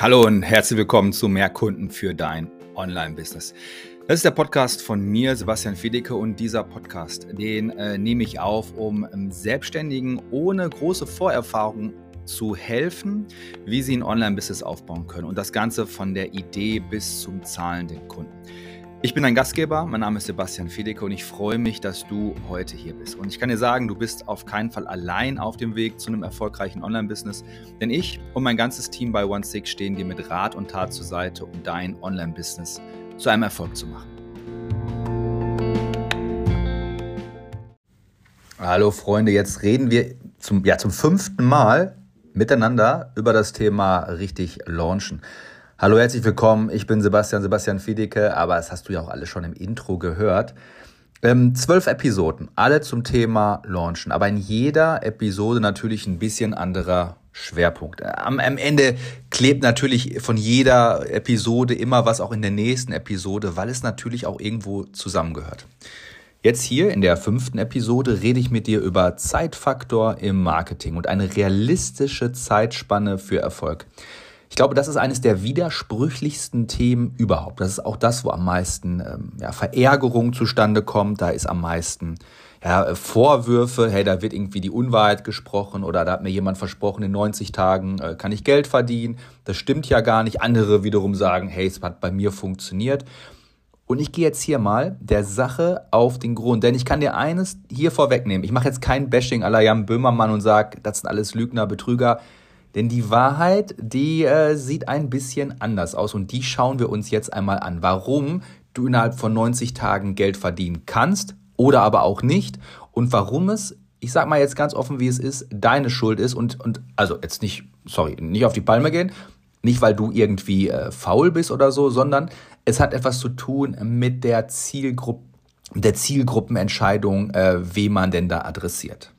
Hallo und herzlich willkommen zu Mehr Kunden für dein Online-Business. Das ist der Podcast von mir, Sebastian Fiedecke, und dieser Podcast, den äh, nehme ich auf, um ähm, Selbstständigen ohne große Vorerfahrung zu helfen, wie sie ein Online-Business aufbauen können. Und das Ganze von der Idee bis zum zahlenden Kunden. Ich bin dein Gastgeber, mein Name ist Sebastian Fiedecke und ich freue mich, dass du heute hier bist. Und ich kann dir sagen, du bist auf keinen Fall allein auf dem Weg zu einem erfolgreichen Online-Business, denn ich und mein ganzes Team bei OneSix stehen dir mit Rat und Tat zur Seite, um dein Online-Business zu einem Erfolg zu machen. Hallo Freunde, jetzt reden wir zum, ja, zum fünften Mal miteinander über das Thema richtig launchen. Hallo, herzlich willkommen. Ich bin Sebastian, Sebastian Fiedeke, aber das hast du ja auch alles schon im Intro gehört. Ähm, zwölf Episoden, alle zum Thema Launchen, aber in jeder Episode natürlich ein bisschen anderer Schwerpunkt. Am, am Ende klebt natürlich von jeder Episode immer was auch in der nächsten Episode, weil es natürlich auch irgendwo zusammengehört. Jetzt hier in der fünften Episode rede ich mit dir über Zeitfaktor im Marketing und eine realistische Zeitspanne für Erfolg. Ich glaube, das ist eines der widersprüchlichsten Themen überhaupt. Das ist auch das, wo am meisten ähm, ja, Verärgerung zustande kommt. Da ist am meisten ja, Vorwürfe, hey, da wird irgendwie die Unwahrheit gesprochen oder da hat mir jemand versprochen, in 90 Tagen äh, kann ich Geld verdienen. Das stimmt ja gar nicht. Andere wiederum sagen, hey, es hat bei mir funktioniert. Und ich gehe jetzt hier mal der Sache auf den Grund, denn ich kann dir eines hier vorwegnehmen. Ich mache jetzt kein Bashing la Jan Böhmermann und sage, das sind alles Lügner, Betrüger. Denn die Wahrheit, die äh, sieht ein bisschen anders aus und die schauen wir uns jetzt einmal an. Warum du innerhalb von 90 Tagen Geld verdienen kannst oder aber auch nicht und warum es, ich sag mal jetzt ganz offen, wie es ist, deine Schuld ist und, und also jetzt nicht, sorry, nicht auf die Palme gehen, nicht weil du irgendwie äh, faul bist oder so, sondern es hat etwas zu tun mit der Zielgruppe, der Zielgruppenentscheidung, äh, wen man denn da adressiert.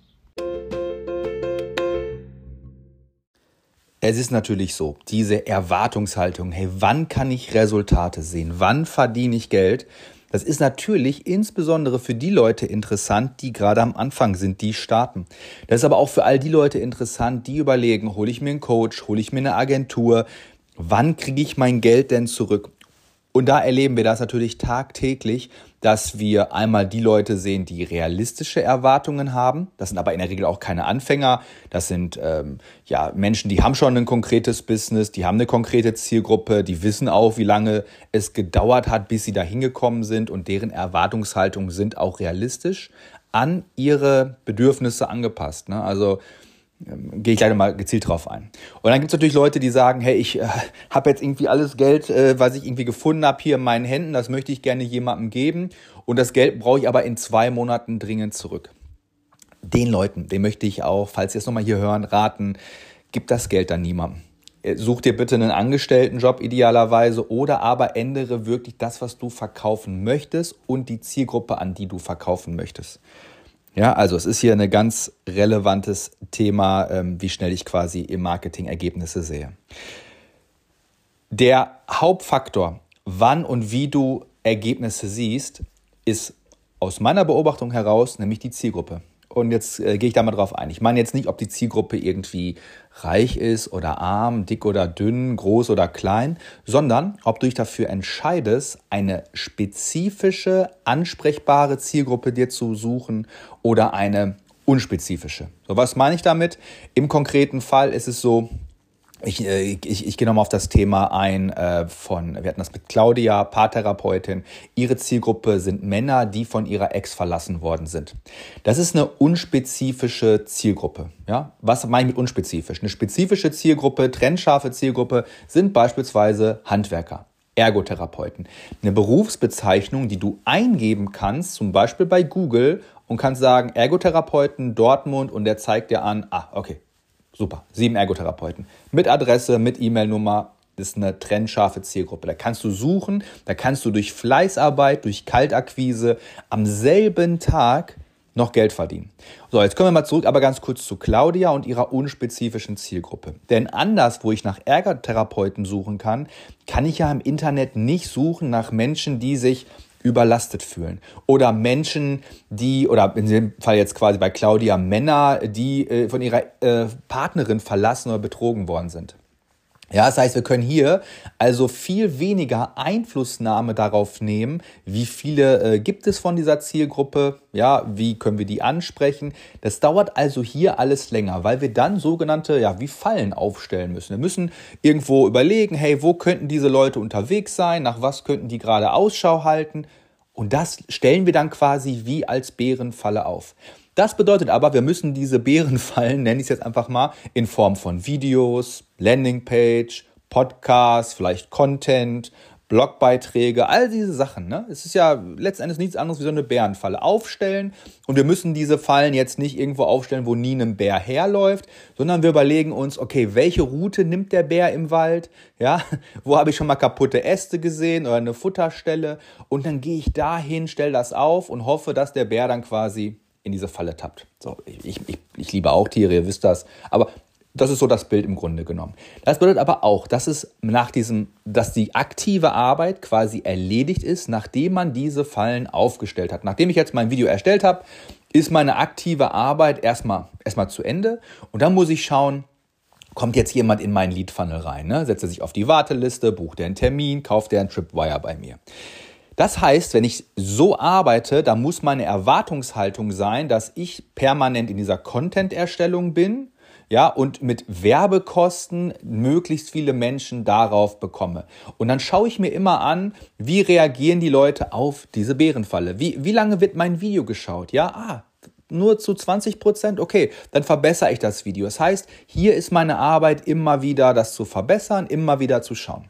Es ist natürlich so, diese Erwartungshaltung, hey, wann kann ich Resultate sehen? Wann verdiene ich Geld? Das ist natürlich insbesondere für die Leute interessant, die gerade am Anfang sind, die starten. Das ist aber auch für all die Leute interessant, die überlegen, hole ich mir einen Coach, hole ich mir eine Agentur, wann kriege ich mein Geld denn zurück? Und da erleben wir das natürlich tagtäglich, dass wir einmal die Leute sehen, die realistische Erwartungen haben. Das sind aber in der Regel auch keine Anfänger. Das sind ähm, ja Menschen, die haben schon ein konkretes Business, die haben eine konkrete Zielgruppe, die wissen auch, wie lange es gedauert hat, bis sie da hingekommen sind und deren Erwartungshaltungen sind auch realistisch an ihre Bedürfnisse angepasst. Ne? Also gehe ich gleich mal gezielt drauf ein. Und dann gibt es natürlich Leute, die sagen, hey, ich äh, habe jetzt irgendwie alles Geld, äh, was ich irgendwie gefunden habe, hier in meinen Händen, das möchte ich gerne jemandem geben und das Geld brauche ich aber in zwei Monaten dringend zurück. Den Leuten, den möchte ich auch, falls Sie es nochmal hier hören, raten, gib das Geld dann niemandem. Äh, such dir bitte einen Angestelltenjob idealerweise oder aber ändere wirklich das, was du verkaufen möchtest und die Zielgruppe, an die du verkaufen möchtest. Ja, also es ist hier ein ganz relevantes Thema, ähm, wie schnell ich quasi im Marketing Ergebnisse sehe. Der Hauptfaktor, wann und wie du Ergebnisse siehst, ist aus meiner Beobachtung heraus nämlich die Zielgruppe. Und jetzt äh, gehe ich da mal drauf ein. Ich meine jetzt nicht, ob die Zielgruppe irgendwie reich ist oder arm, dick oder dünn, groß oder klein, sondern ob du dich dafür entscheidest, eine spezifische, ansprechbare Zielgruppe dir zu suchen oder eine unspezifische. So, was meine ich damit? Im konkreten Fall ist es so, ich, äh, ich, ich gehe nochmal auf das Thema ein äh, von, wir hatten das mit Claudia, Paartherapeutin. Ihre Zielgruppe sind Männer, die von ihrer Ex verlassen worden sind. Das ist eine unspezifische Zielgruppe. Ja? Was meine ich mit unspezifisch? Eine spezifische Zielgruppe, trennscharfe Zielgruppe sind beispielsweise Handwerker. Ergotherapeuten. Eine Berufsbezeichnung, die du eingeben kannst, zum Beispiel bei Google und kannst sagen Ergotherapeuten Dortmund und der zeigt dir an, ah, okay, Super, sieben Ergotherapeuten. Mit Adresse, mit E-Mail-Nummer, das ist eine trennscharfe Zielgruppe. Da kannst du suchen, da kannst du durch Fleißarbeit, durch Kaltakquise am selben Tag noch Geld verdienen. So, jetzt kommen wir mal zurück, aber ganz kurz zu Claudia und ihrer unspezifischen Zielgruppe. Denn anders, wo ich nach Ergotherapeuten suchen kann, kann ich ja im Internet nicht suchen nach Menschen, die sich überlastet fühlen. Oder Menschen, die, oder in dem Fall jetzt quasi bei Claudia, Männer, die äh, von ihrer äh, Partnerin verlassen oder betrogen worden sind. Ja, das heißt, wir können hier also viel weniger Einflussnahme darauf nehmen, wie viele äh, gibt es von dieser Zielgruppe, ja, wie können wir die ansprechen. Das dauert also hier alles länger, weil wir dann sogenannte, ja, wie Fallen aufstellen müssen. Wir müssen irgendwo überlegen, hey, wo könnten diese Leute unterwegs sein, nach was könnten die gerade Ausschau halten. Und das stellen wir dann quasi wie als Bärenfalle auf. Das bedeutet aber, wir müssen diese Bärenfallen, nenne ich es jetzt einfach mal, in Form von Videos, Landingpage, Podcasts, vielleicht Content, Blogbeiträge, all diese Sachen. Ne? Es ist ja letztendlich nichts anderes wie so eine Bärenfalle aufstellen. Und wir müssen diese Fallen jetzt nicht irgendwo aufstellen, wo nie ein Bär herläuft, sondern wir überlegen uns, okay, welche Route nimmt der Bär im Wald? Ja, wo habe ich schon mal kaputte Äste gesehen oder eine Futterstelle? Und dann gehe ich dahin, stelle das auf und hoffe, dass der Bär dann quasi in diese Falle tappt. So, ich, ich, ich liebe auch Tiere, ihr wisst das. Aber das ist so das Bild im Grunde genommen. Das bedeutet aber auch, dass es nach diesem, dass die aktive Arbeit quasi erledigt ist, nachdem man diese Fallen aufgestellt hat. Nachdem ich jetzt mein Video erstellt habe, ist meine aktive Arbeit erstmal, erstmal zu Ende. Und dann muss ich schauen, kommt jetzt jemand in meinen Lead Funnel rein, ne? setzt er sich auf die Warteliste, bucht er einen Termin, kauft er einen Tripwire bei mir. Das heißt, wenn ich so arbeite, dann muss meine Erwartungshaltung sein, dass ich permanent in dieser Content-Erstellung bin, ja, und mit Werbekosten möglichst viele Menschen darauf bekomme. Und dann schaue ich mir immer an, wie reagieren die Leute auf diese Bärenfalle? Wie, wie lange wird mein Video geschaut? Ja, ah, nur zu 20 Prozent, okay, dann verbessere ich das Video. Das heißt, hier ist meine Arbeit immer wieder, das zu verbessern, immer wieder zu schauen.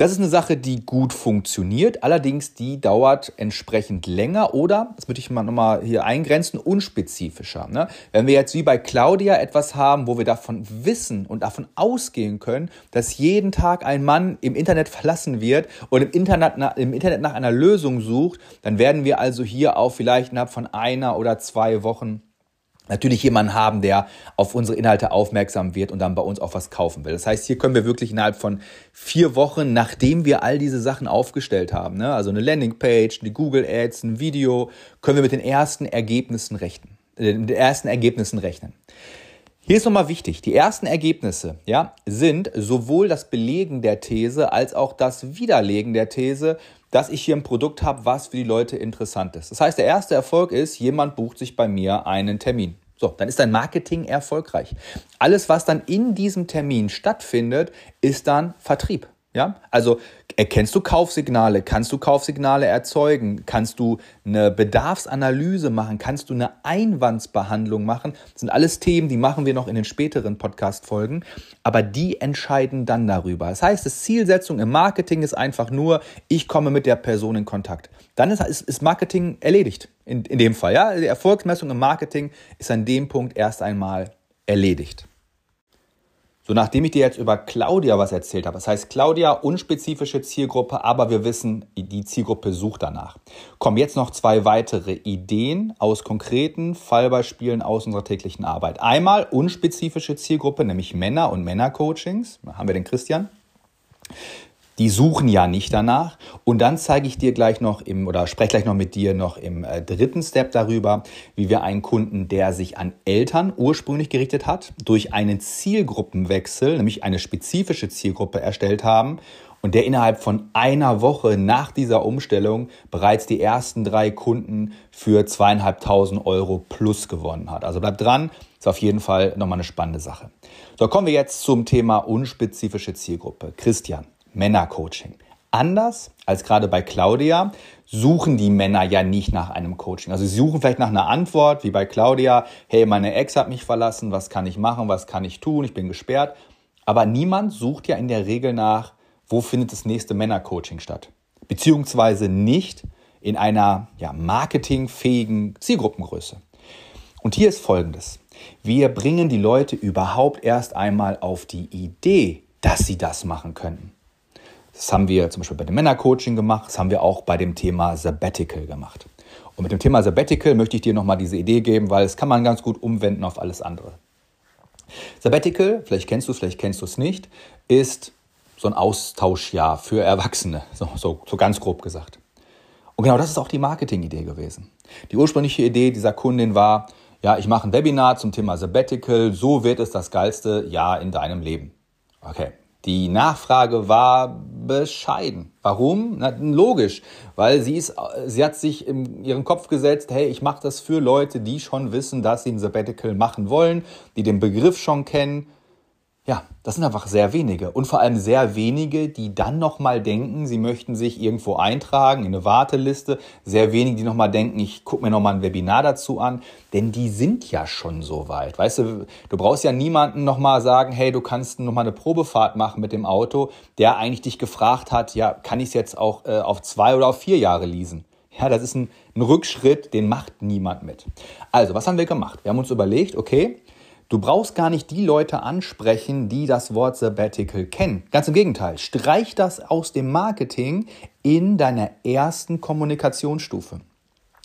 Das ist eine Sache, die gut funktioniert, allerdings die dauert entsprechend länger oder, das möchte ich mal nochmal hier eingrenzen, unspezifischer. Ne? Wenn wir jetzt wie bei Claudia etwas haben, wo wir davon wissen und davon ausgehen können, dass jeden Tag ein Mann im Internet verlassen wird und im Internet, im Internet nach einer Lösung sucht, dann werden wir also hier auch vielleicht innerhalb von einer oder zwei Wochen natürlich jemanden haben, der auf unsere Inhalte aufmerksam wird und dann bei uns auch was kaufen will. Das heißt, hier können wir wirklich innerhalb von vier Wochen, nachdem wir all diese Sachen aufgestellt haben, ne, also eine Landingpage, eine Google Ads, ein Video, können wir mit den ersten Ergebnissen rechnen, äh, den ersten Ergebnissen rechnen. Hier ist nochmal wichtig, die ersten Ergebnisse ja, sind sowohl das Belegen der These als auch das Widerlegen der These, dass ich hier ein Produkt habe, was für die Leute interessant ist. Das heißt, der erste Erfolg ist, jemand bucht sich bei mir einen Termin. So, dann ist dein Marketing erfolgreich. Alles, was dann in diesem Termin stattfindet, ist dann Vertrieb. Ja, also erkennst du Kaufsignale, kannst du Kaufsignale erzeugen, kannst du eine Bedarfsanalyse machen, kannst du eine Einwandsbehandlung machen. Das sind alles Themen, die machen wir noch in den späteren Podcast-Folgen, aber die entscheiden dann darüber. Das heißt, die Zielsetzung im Marketing ist einfach nur, ich komme mit der Person in Kontakt. Dann ist, ist, ist Marketing erledigt. In, in dem Fall, ja. Die Erfolgsmessung im Marketing ist an dem Punkt erst einmal erledigt. So, nachdem ich dir jetzt über Claudia was erzählt habe, das heißt Claudia, unspezifische Zielgruppe, aber wir wissen, die Zielgruppe sucht danach. Kommen jetzt noch zwei weitere Ideen aus konkreten Fallbeispielen aus unserer täglichen Arbeit. Einmal unspezifische Zielgruppe, nämlich Männer und Männercoachings. Da haben wir den Christian die suchen ja nicht danach. Und dann zeige ich dir gleich noch im oder spreche gleich noch mit dir noch im äh, dritten Step darüber, wie wir einen Kunden, der sich an Eltern ursprünglich gerichtet hat, durch einen Zielgruppenwechsel, nämlich eine spezifische Zielgruppe erstellt haben und der innerhalb von einer Woche nach dieser Umstellung bereits die ersten drei Kunden für zweieinhalbtausend Euro plus gewonnen hat. Also bleib dran, ist auf jeden Fall nochmal eine spannende Sache. So, kommen wir jetzt zum Thema unspezifische Zielgruppe. Christian, Männercoaching. Anders als gerade bei Claudia suchen die Männer ja nicht nach einem Coaching. Also sie suchen vielleicht nach einer Antwort, wie bei Claudia, hey, meine Ex hat mich verlassen, was kann ich machen, was kann ich tun, ich bin gesperrt. Aber niemand sucht ja in der Regel nach, wo findet das nächste Männercoaching statt. Beziehungsweise nicht in einer ja, marketingfähigen Zielgruppengröße. Und hier ist Folgendes. Wir bringen die Leute überhaupt erst einmal auf die Idee, dass sie das machen können. Das haben wir zum Beispiel bei dem Männercoaching gemacht, das haben wir auch bei dem Thema Sabbatical gemacht. Und mit dem Thema Sabbatical möchte ich dir nochmal diese Idee geben, weil es kann man ganz gut umwenden auf alles andere. Sabbatical, vielleicht kennst du es, vielleicht kennst du es nicht, ist so ein Austauschjahr für Erwachsene, so, so, so ganz grob gesagt. Und genau das ist auch die Marketing-Idee gewesen. Die ursprüngliche Idee dieser Kundin war, ja, ich mache ein Webinar zum Thema Sabbatical, so wird es das geilste Jahr in deinem Leben. Okay, Die Nachfrage war bescheiden. Warum? Na, logisch, weil sie ist, sie hat sich in ihren Kopf gesetzt, hey, ich mache das für Leute, die schon wissen, dass sie ein Sabbatical machen wollen, die den Begriff schon kennen ja, das sind einfach sehr wenige und vor allem sehr wenige, die dann nochmal denken, sie möchten sich irgendwo eintragen in eine Warteliste. Sehr wenige, die nochmal denken, ich gucke mir nochmal ein Webinar dazu an, denn die sind ja schon so weit. Weißt du, du brauchst ja niemanden nochmal sagen, hey, du kannst nochmal eine Probefahrt machen mit dem Auto, der eigentlich dich gefragt hat, ja, kann ich es jetzt auch äh, auf zwei oder auf vier Jahre leasen? Ja, das ist ein, ein Rückschritt, den macht niemand mit. Also, was haben wir gemacht? Wir haben uns überlegt, okay, Du brauchst gar nicht die Leute ansprechen, die das Wort Sabbatical kennen. Ganz im Gegenteil, streich das aus dem Marketing in deiner ersten Kommunikationsstufe.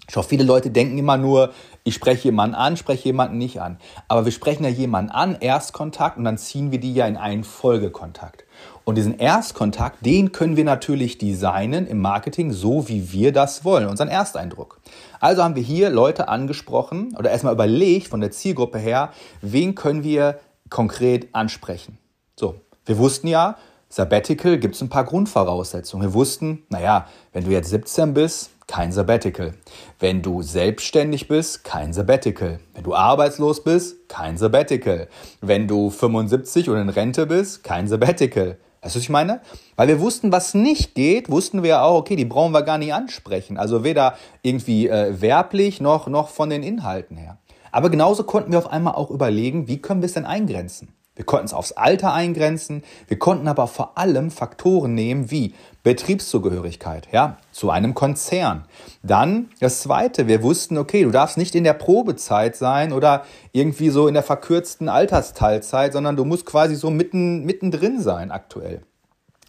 Schau, viele Leute denken immer nur, ich spreche jemanden an, spreche jemanden nicht an. Aber wir sprechen ja jemanden an, Erstkontakt, und dann ziehen wir die ja in einen Folgekontakt. Und diesen Erstkontakt, den können wir natürlich designen im Marketing, so wie wir das wollen, unseren Ersteindruck. Also haben wir hier Leute angesprochen oder erstmal überlegt von der Zielgruppe her, wen können wir konkret ansprechen. So, wir wussten ja, Sabbatical gibt es ein paar Grundvoraussetzungen. Wir wussten, naja, wenn du jetzt 17 bist, kein Sabbatical. Wenn du selbstständig bist, kein Sabbatical. Wenn du arbeitslos bist, kein Sabbatical. Wenn du 75 und in Rente bist, kein Sabbatical. Weißt du, was ich meine? Weil wir wussten, was nicht geht, wussten wir auch, okay, die brauchen wir gar nicht ansprechen. Also weder irgendwie äh, werblich noch, noch von den Inhalten her. Aber genauso konnten wir auf einmal auch überlegen, wie können wir es denn eingrenzen? Wir konnten es aufs Alter eingrenzen, wir konnten aber vor allem Faktoren nehmen wie Betriebszugehörigkeit, ja, zu einem Konzern. Dann das zweite, wir wussten, okay, du darfst nicht in der Probezeit sein oder irgendwie so in der verkürzten Altersteilzeit, sondern du musst quasi so mitten, mittendrin sein aktuell.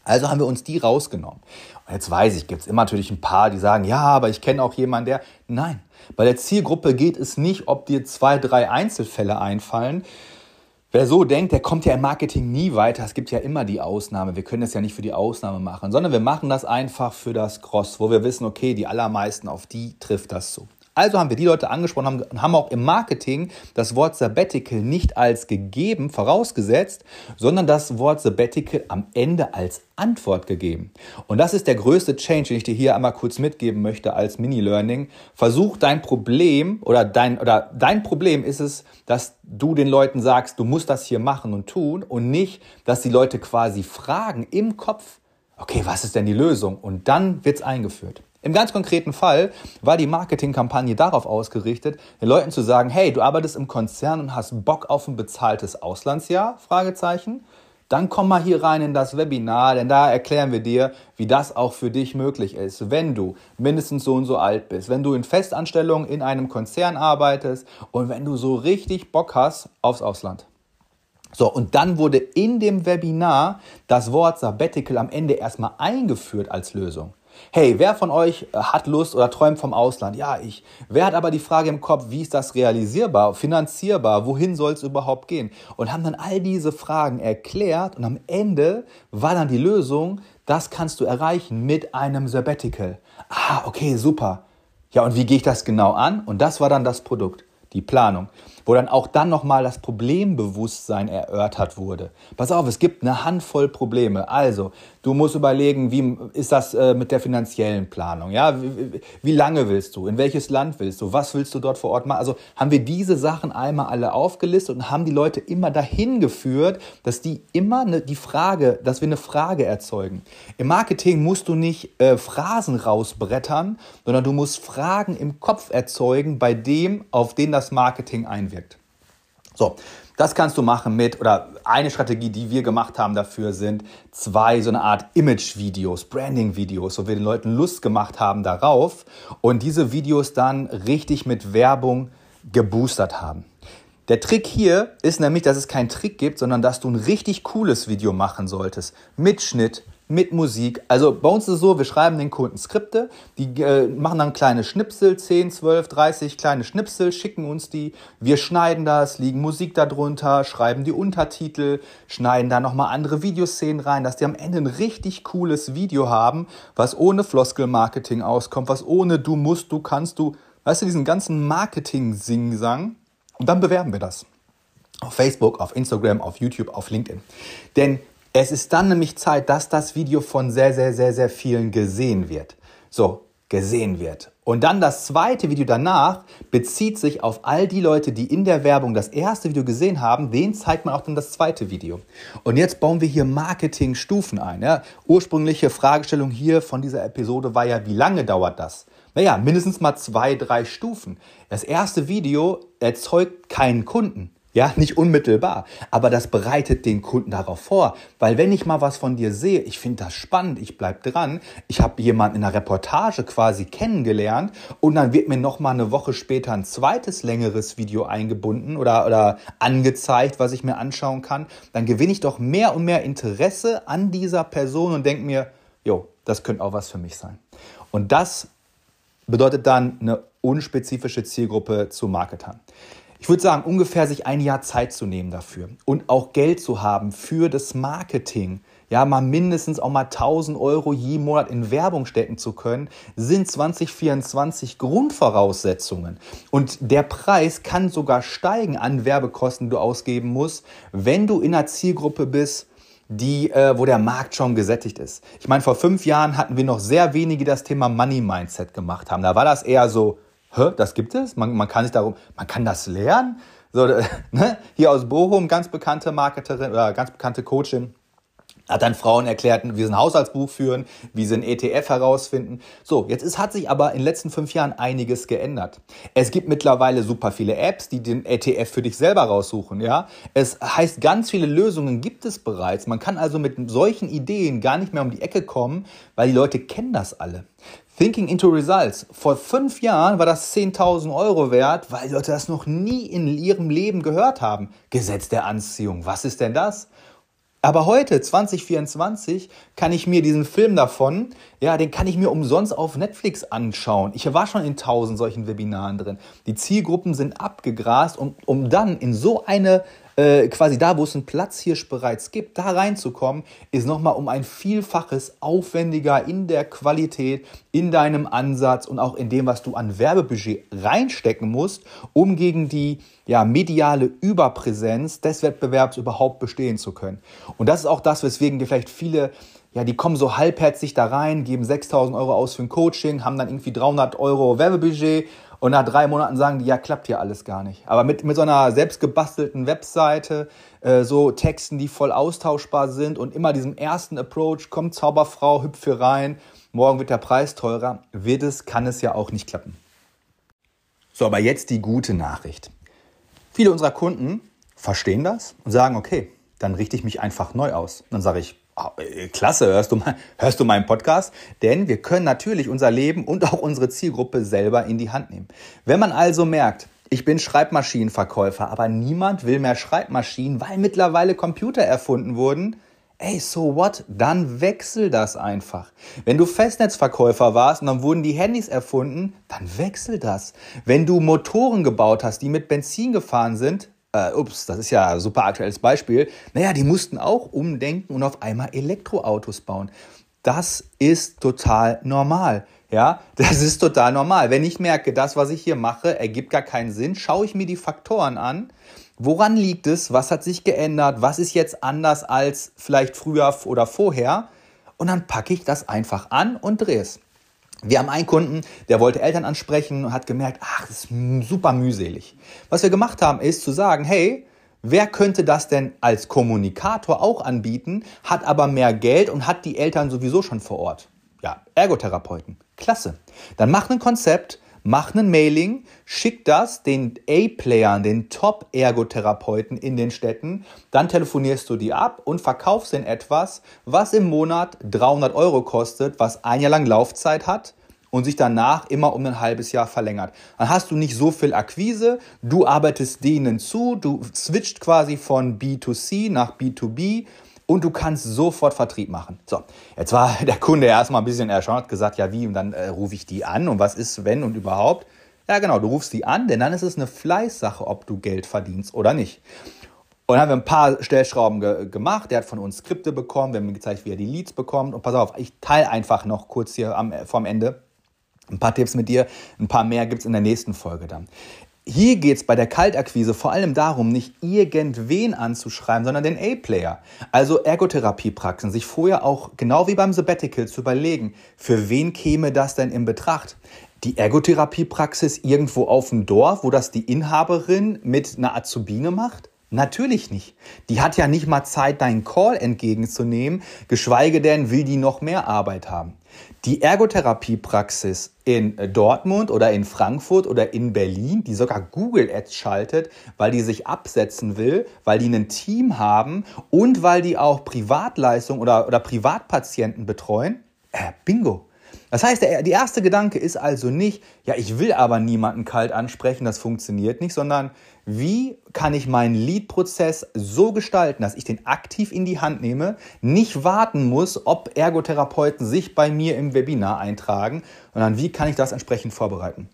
Also haben wir uns die rausgenommen. Und jetzt weiß ich, gibt es immer natürlich ein paar, die sagen, ja, aber ich kenne auch jemanden, der. Nein, bei der Zielgruppe geht es nicht, ob dir zwei, drei Einzelfälle einfallen, Wer so denkt, der kommt ja im Marketing nie weiter. Es gibt ja immer die Ausnahme. Wir können das ja nicht für die Ausnahme machen, sondern wir machen das einfach für das Cross, wo wir wissen, okay, die allermeisten auf die trifft das zu. Also haben wir die Leute angesprochen und haben auch im Marketing das Wort Sabbatical nicht als gegeben vorausgesetzt, sondern das Wort Sabbatical am Ende als Antwort gegeben. Und das ist der größte Change, den ich dir hier einmal kurz mitgeben möchte als Mini-Learning. Versuch dein Problem oder dein, oder dein Problem ist es, dass du den Leuten sagst, du musst das hier machen und tun und nicht, dass die Leute quasi fragen im Kopf, okay, was ist denn die Lösung? Und dann wird's eingeführt. Im ganz konkreten Fall war die Marketingkampagne darauf ausgerichtet, den Leuten zu sagen, hey, du arbeitest im Konzern und hast Bock auf ein bezahltes Auslandsjahr? Fragezeichen. Dann komm mal hier rein in das Webinar, denn da erklären wir dir, wie das auch für dich möglich ist, wenn du mindestens so und so alt bist, wenn du in Festanstellung in einem Konzern arbeitest und wenn du so richtig Bock hast aufs Ausland. So, und dann wurde in dem Webinar das Wort Sabbatical am Ende erstmal eingeführt als Lösung. Hey, wer von euch äh, hat Lust oder träumt vom Ausland? Ja, ich. Wer hat aber die Frage im Kopf, wie ist das realisierbar, finanzierbar, wohin soll es überhaupt gehen? Und haben dann all diese Fragen erklärt und am Ende war dann die Lösung, das kannst du erreichen mit einem Sabbatical. Ah, okay, super. Ja, und wie gehe ich das genau an? Und das war dann das Produkt, die Planung wo dann auch dann nochmal das Problembewusstsein erörtert wurde. Pass auf, es gibt eine Handvoll Probleme. Also, du musst überlegen, wie ist das äh, mit der finanziellen Planung? Ja, wie, wie lange willst du? In welches Land willst du? Was willst du dort vor Ort machen? Also, haben wir diese Sachen einmal alle aufgelistet und haben die Leute immer dahin geführt, dass die immer eine, die Frage, dass wir eine Frage erzeugen. Im Marketing musst du nicht äh, Phrasen rausbrettern, sondern du musst Fragen im Kopf erzeugen, bei dem, auf den das Marketing einwirkt wirkt. So, das kannst du machen mit, oder eine Strategie, die wir gemacht haben dafür, sind zwei so eine Art Image-Videos, Branding-Videos, wo wir den Leuten Lust gemacht haben darauf und diese Videos dann richtig mit Werbung geboostert haben. Der Trick hier ist nämlich, dass es keinen Trick gibt, sondern dass du ein richtig cooles Video machen solltest. Mit Schnitt, mit Musik. Also bei uns ist es so, wir schreiben den Kunden Skripte, die äh, machen dann kleine Schnipsel, 10, 12, 30 kleine Schnipsel, schicken uns die, wir schneiden das, liegen Musik darunter, schreiben die Untertitel, schneiden da nochmal andere Videoszenen rein, dass die am Ende ein richtig cooles Video haben, was ohne Floskel-Marketing auskommt, was ohne du musst, du kannst, du, weißt du, diesen ganzen Marketing-Sing-Sang und dann bewerben wir das. Auf Facebook, auf Instagram, auf YouTube, auf LinkedIn. Denn Es ist dann nämlich Zeit, dass das Video von sehr, sehr, sehr, sehr vielen gesehen wird. So, gesehen wird. Und dann das zweite Video danach bezieht sich auf all die Leute, die in der Werbung das erste Video gesehen haben. Denen zeigt man auch dann das zweite Video. Und jetzt bauen wir hier Marketingstufen ein. Ja? Ursprüngliche Fragestellung hier von dieser Episode war ja, wie lange dauert das? Naja, mindestens mal zwei, drei Stufen. Das erste Video erzeugt keinen Kunden. Ja, nicht unmittelbar, aber das bereitet den Kunden darauf vor, weil wenn ich mal was von dir sehe, ich finde das spannend, ich bleib dran, ich habe jemanden in einer Reportage quasi kennengelernt und dann wird mir noch mal eine Woche später ein zweites längeres Video eingebunden oder oder angezeigt, was ich mir anschauen kann, dann gewinne ich doch mehr und mehr Interesse an dieser Person und denke mir, jo, das könnte auch was für mich sein. Und das bedeutet dann eine unspezifische Zielgruppe zu marketern ich würde sagen, ungefähr sich ein Jahr Zeit zu nehmen dafür und auch Geld zu haben für das Marketing. Ja, mal mindestens auch mal 1000 Euro je Monat in Werbung stecken zu können, sind 2024 Grundvoraussetzungen. Und der Preis kann sogar steigen an Werbekosten, die du ausgeben musst, wenn du in einer Zielgruppe bist, die, äh, wo der Markt schon gesättigt ist. Ich meine, vor fünf Jahren hatten wir noch sehr wenige, die das Thema Money Mindset gemacht haben. Da war das eher so, hä, das gibt es? Man, man kann sich darum, man kann das lernen? So, ne? Hier aus Bochum, ganz bekannte Marketerin oder ganz bekannte Coachin, hat dann Frauen erklärt, wie sie ein Haushaltsbuch führen, wie sie ein ETF herausfinden. So, jetzt ist, hat sich aber in den letzten fünf Jahren einiges geändert. Es gibt mittlerweile super viele Apps, die den ETF für dich selber raussuchen, ja. Es heißt, ganz viele Lösungen gibt es bereits. Man kann also mit solchen Ideen gar nicht mehr um die Ecke kommen, weil die Leute kennen das alle. Thinking into Results. Vor fünf Jahren war das 10.000 Euro wert, weil Leute das noch nie in ihrem Leben gehört haben. Gesetz der Anziehung. Was ist denn das? Aber heute, 2024, kann ich mir diesen Film davon, ja, den kann ich mir umsonst auf Netflix anschauen. Ich war schon in tausend solchen Webinaren drin. Die Zielgruppen sind abgegrast, um, um dann in so eine äh, quasi da, wo es einen Platzhirsch bereits gibt, da reinzukommen, ist nochmal um ein Vielfaches aufwendiger in der Qualität, in deinem Ansatz und auch in dem, was du an Werbebudget reinstecken musst, um gegen die ja, mediale Überpräsenz des Wettbewerbs überhaupt bestehen zu können. Und das ist auch das, weswegen dir vielleicht viele ja, die kommen so halbherzig da rein, geben 6000 Euro aus für ein Coaching, haben dann irgendwie 300 Euro Werbebudget und nach drei Monaten sagen die, ja, klappt hier alles gar nicht. Aber mit, mit so einer selbstgebastelten Webseite, äh, so Texten, die voll austauschbar sind und immer diesem ersten Approach, kommt Zauberfrau, hüpf hier rein, morgen wird der Preis teurer, wird es, kann es ja auch nicht klappen. So, aber jetzt die gute Nachricht. Viele unserer Kunden verstehen das und sagen, okay, dann richte ich mich einfach neu aus. Dann sage ich, klasse, hörst du, hörst du meinen Podcast? Denn wir können natürlich unser Leben und auch unsere Zielgruppe selber in die Hand nehmen. Wenn man also merkt, ich bin Schreibmaschinenverkäufer, aber niemand will mehr Schreibmaschinen, weil mittlerweile Computer erfunden wurden. Ey, so what? Dann wechsel das einfach. Wenn du Festnetzverkäufer warst und dann wurden die Handys erfunden, dann wechsel das. Wenn du Motoren gebaut hast, die mit Benzin gefahren sind, äh, ups, das ist ja ein super aktuelles Beispiel, naja, die mussten auch umdenken und auf einmal Elektroautos bauen. Das ist total normal. Ja, das ist total normal. Wenn ich merke, das, was ich hier mache, ergibt gar keinen Sinn, schaue ich mir die Faktoren an. Woran liegt es? Was hat sich geändert? Was ist jetzt anders als vielleicht früher oder vorher? Und dann packe ich das einfach an und drehe es. Wir haben einen Kunden, der wollte Eltern ansprechen und hat gemerkt, ach, das ist super mühselig. Was wir gemacht haben, ist zu sagen, hey, wer könnte das denn als Kommunikator auch anbieten, hat aber mehr Geld und hat die Eltern sowieso schon vor Ort? Ja, Ergotherapeuten. Klasse. Dann mach ein Konzept, mach ein Mailing, schick das den A-Playern, den Top-Ergotherapeuten in den Städten, dann telefonierst du die ab und verkaufst ihnen etwas, was im Monat 300 Euro kostet, was ein Jahr lang Laufzeit hat und sich danach immer um ein halbes Jahr verlängert. Dann hast du nicht so viel Akquise, du arbeitest denen zu, du switcht quasi von B2C nach B2B und du kannst sofort Vertrieb machen. So, jetzt war der Kunde erstmal ein bisschen erstaunt, hat gesagt, ja wie, und dann äh, rufe ich die an und was ist, wenn und überhaupt. Ja genau, du rufst die an, denn dann ist es eine Fleißsache, ob du Geld verdienst oder nicht. Und dann haben wir ein paar Stellschrauben ge gemacht. Der hat von uns Skripte bekommen. Wir haben ihm gezeigt, wie er die Leads bekommt. Und pass auf, ich teile einfach noch kurz hier am, vom Ende ein paar Tipps mit dir. Ein paar mehr gibt es in der nächsten Folge dann. Hier geht es bei der Kaltakquise vor allem darum, nicht irgendwen anzuschreiben, sondern den A-Player. Also Ergotherapiepraxen, sich vorher auch, genau wie beim Sabbatical, zu überlegen, für wen käme das denn in Betracht? Die Ergotherapiepraxis irgendwo auf dem Dorf, wo das die Inhaberin mit einer Azubine macht? Natürlich nicht. Die hat ja nicht mal Zeit, deinen Call entgegenzunehmen, geschweige denn will die noch mehr Arbeit haben. Die Ergotherapiepraxis in Dortmund oder in Frankfurt oder in Berlin, die sogar Google Ads schaltet, weil die sich absetzen will, weil die ein Team haben und weil die auch Privatleistungen oder, oder Privatpatienten betreuen, äh, bingo. Das heißt, der, der erste Gedanke ist also nicht, ja, ich will aber niemanden kalt ansprechen, das funktioniert nicht, sondern wie kann ich meinen Lead-Prozess so gestalten, dass ich den aktiv in die Hand nehme, nicht warten muss, ob Ergotherapeuten sich bei mir im Webinar eintragen, sondern wie kann ich das entsprechend vorbereiten.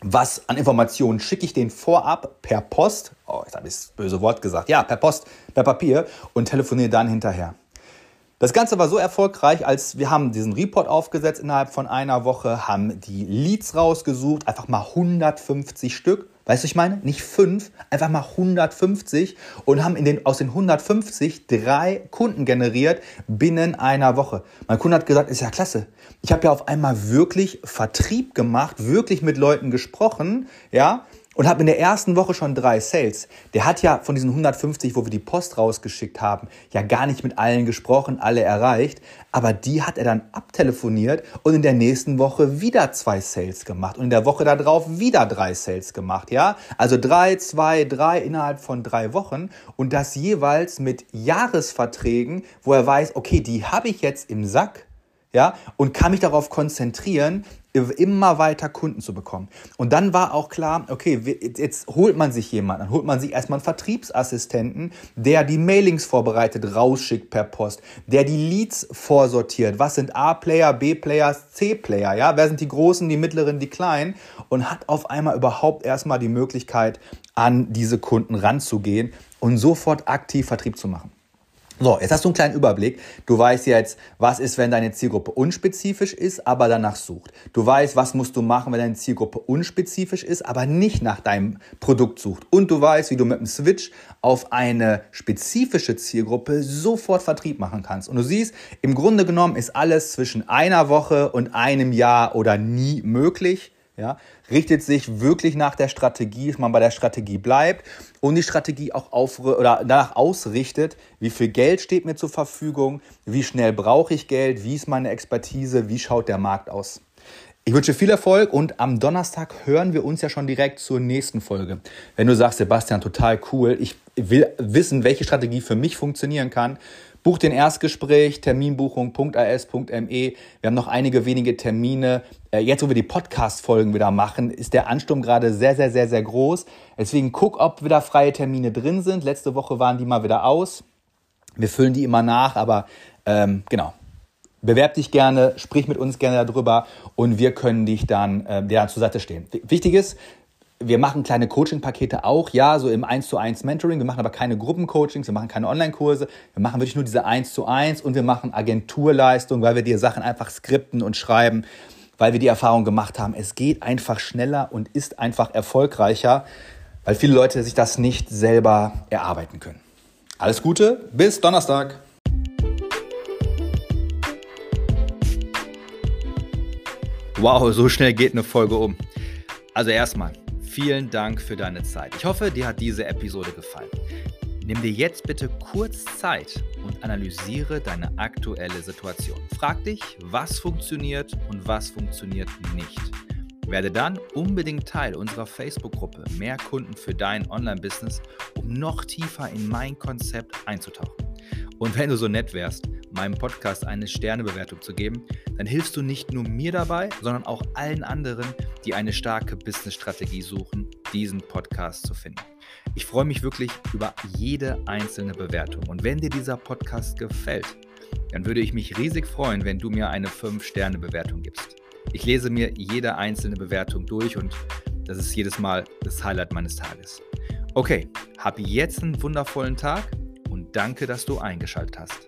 Was an Informationen schicke ich den vorab per Post, oh, jetzt habe ich das böse Wort gesagt, ja, per Post, per Papier und telefoniere dann hinterher. Das Ganze war so erfolgreich, als wir haben diesen Report aufgesetzt innerhalb von einer Woche, haben die Leads rausgesucht, einfach mal 150 Stück. Weißt du, ich meine? Nicht fünf, einfach mal 150 und haben in den, aus den 150 drei Kunden generiert binnen einer Woche. Mein Kunde hat gesagt, ist ja klasse. Ich habe ja auf einmal wirklich Vertrieb gemacht, wirklich mit Leuten gesprochen, ja, und habe in der ersten Woche schon drei Sales. Der hat ja von diesen 150, wo wir die Post rausgeschickt haben, ja gar nicht mit allen gesprochen, alle erreicht, aber die hat er dann abtelefoniert und in der nächsten Woche wieder zwei Sales gemacht und in der Woche darauf wieder drei Sales gemacht, ja? Also drei, zwei, drei innerhalb von drei Wochen und das jeweils mit Jahresverträgen, wo er weiß, okay, die habe ich jetzt im Sack ja, und kann mich darauf konzentrieren, immer weiter Kunden zu bekommen. Und dann war auch klar, okay, jetzt holt man sich jemanden, dann holt man sich erstmal einen Vertriebsassistenten, der die Mailings vorbereitet, rausschickt per Post, der die Leads vorsortiert. Was sind A-Player, B-Player, C-Player? Ja, wer sind die Großen, die Mittleren, die Kleinen? Und hat auf einmal überhaupt erstmal die Möglichkeit, an diese Kunden ranzugehen und sofort aktiv Vertrieb zu machen. So, jetzt hast du einen kleinen Überblick. Du weißt jetzt, was ist, wenn deine Zielgruppe unspezifisch ist, aber danach sucht. Du weißt, was musst du machen, wenn deine Zielgruppe unspezifisch ist, aber nicht nach deinem Produkt sucht. Und du weißt, wie du mit dem Switch auf eine spezifische Zielgruppe sofort Vertrieb machen kannst. Und du siehst, im Grunde genommen ist alles zwischen einer Woche und einem Jahr oder nie möglich. Ja, richtet sich wirklich nach der Strategie, dass man bei der Strategie bleibt und die Strategie auch auf, oder danach ausrichtet, wie viel Geld steht mir zur Verfügung, wie schnell brauche ich Geld, wie ist meine Expertise, wie schaut der Markt aus. Ich wünsche viel Erfolg und am Donnerstag hören wir uns ja schon direkt zur nächsten Folge. Wenn du sagst, Sebastian, total cool, ich will wissen, welche Strategie für mich funktionieren kann, Buch den Erstgespräch, terminbuchung.as.me. Wir haben noch einige wenige Termine. Äh, jetzt, wo wir die Podcast-Folgen wieder machen, ist der Ansturm gerade sehr, sehr, sehr, sehr groß. Deswegen guck, ob wieder freie Termine drin sind. Letzte Woche waren die mal wieder aus. Wir füllen die immer nach, aber ähm, genau. Bewerb dich gerne, sprich mit uns gerne darüber und wir können dich dann äh, ja, zur Seite stehen. Wichtig ist, wir machen kleine Coaching-Pakete auch, ja, so im 1 zu 1 Mentoring. Wir machen aber keine Gruppencoachings, wir machen keine Online-Kurse. Wir machen wirklich nur diese 1 zu 1 und wir machen Agenturleistung, weil wir dir Sachen einfach skripten und schreiben, weil wir die Erfahrung gemacht haben, es geht einfach schneller und ist einfach erfolgreicher, weil viele Leute sich das nicht selber erarbeiten können. Alles Gute, bis Donnerstag. Wow, so schnell geht eine Folge um. Also erstmal, Vielen Dank für deine Zeit. Ich hoffe, dir hat diese Episode gefallen. Nimm dir jetzt bitte kurz Zeit und analysiere deine aktuelle Situation. Frag dich, was funktioniert und was funktioniert nicht. Werde dann unbedingt Teil unserer Facebook-Gruppe Mehr Kunden für dein Online-Business, um noch tiefer in mein Konzept einzutauchen. Und wenn du so nett wärst, meinem Podcast eine Sternebewertung zu geben, dann hilfst du nicht nur mir dabei, sondern auch allen anderen, die eine starke Business-Strategie suchen, diesen Podcast zu finden. Ich freue mich wirklich über jede einzelne Bewertung. Und wenn dir dieser Podcast gefällt, dann würde ich mich riesig freuen, wenn du mir eine 5-Sterne-Bewertung gibst. Ich lese mir jede einzelne Bewertung durch und das ist jedes Mal das Highlight meines Tages. Okay, hab jetzt einen wundervollen Tag und danke, dass du eingeschaltet hast.